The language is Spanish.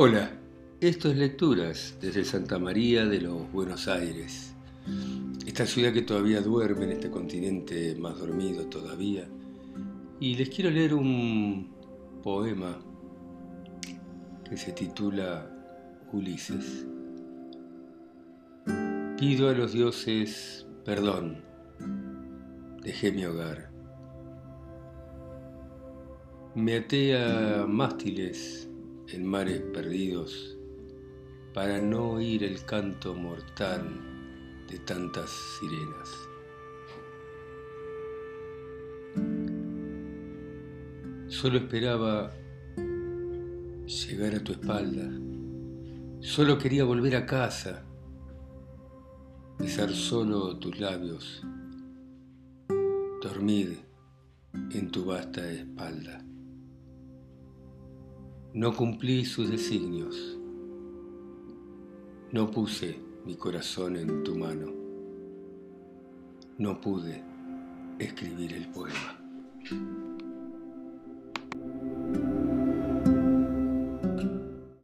Hola, esto es Lecturas desde Santa María de los Buenos Aires, esta ciudad que todavía duerme en este continente más dormido todavía. Y les quiero leer un poema que se titula Ulises. Pido a los dioses perdón, dejé mi hogar. Me até a mástiles en mares perdidos para no oír el canto mortal de tantas sirenas. Solo esperaba llegar a tu espalda, solo quería volver a casa, besar solo tus labios, dormir en tu vasta espalda. No cumplí sus designios. No puse mi corazón en tu mano. No pude escribir el poema.